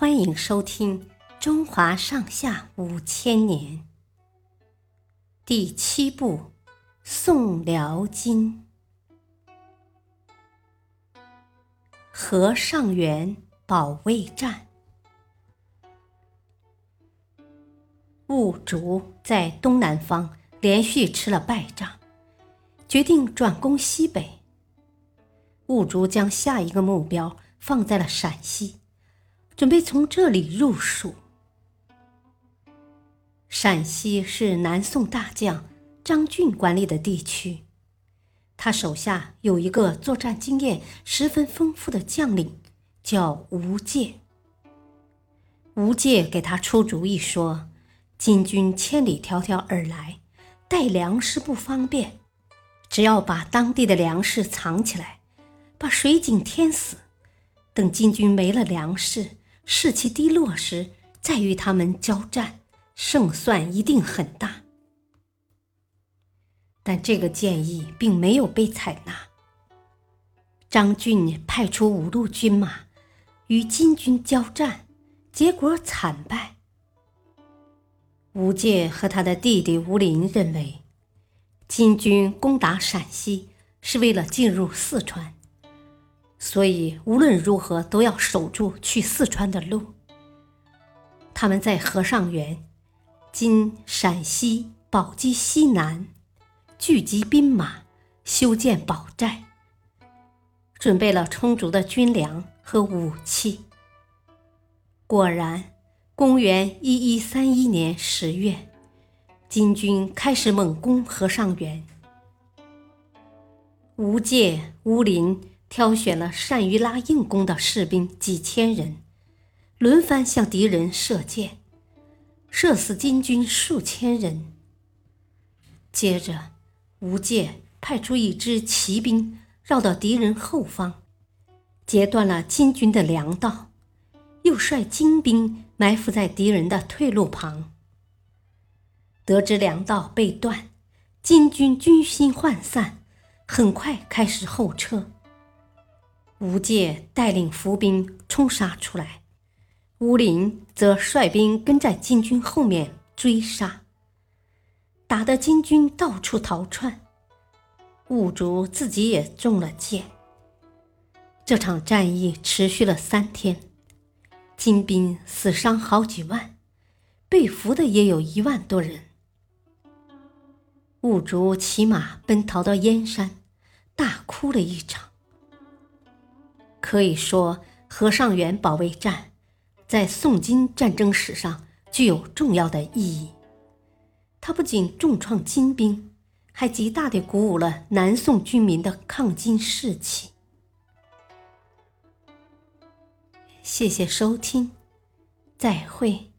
欢迎收听《中华上下五千年》第七部《宋辽金》和尚原保卫战。兀竹在东南方连续吃了败仗，决定转攻西北。兀竹将下一个目标放在了陕西。准备从这里入蜀。陕西是南宋大将张俊管理的地区，他手下有一个作战经验十分丰富的将领，叫吴介。吴介给他出主意说：“金军千里迢迢而来，带粮食不方便，只要把当地的粮食藏起来，把水井填死，等金军没了粮食。”士气低落时，再与他们交战，胜算一定很大。但这个建议并没有被采纳。张俊派出五路军马与金军交战，结果惨败。吴介和他的弟弟吴林认为，金军攻打陕西是为了进入四川。所以无论如何都要守住去四川的路。他们在和尚原（今陕西宝鸡西南）聚集兵马，修建堡寨，准备了充足的军粮和武器。果然，公元一一三一年十月，金军开始猛攻和尚原。吴界、吴林。挑选了善于拉硬弓的士兵几千人，轮番向敌人射箭，射死金军数千人。接着，吴介派出一支骑兵绕到敌人后方，截断了金军的粮道，又率精兵埋伏在敌人的退路旁。得知粮道被断，金军军心涣散，很快开始后撤。吴介带领伏兵冲杀出来，吴林则率兵跟在金军后面追杀，打得金军到处逃窜。兀竹自己也中了箭。这场战役持续了三天，金兵死伤好几万，被俘的也有一万多人。兀竹骑马奔逃到燕山，大哭了一场。可以说，和尚原保卫战在宋金战争史上具有重要的意义。它不仅重创金兵，还极大地鼓舞了南宋军民的抗金士气。谢谢收听，再会。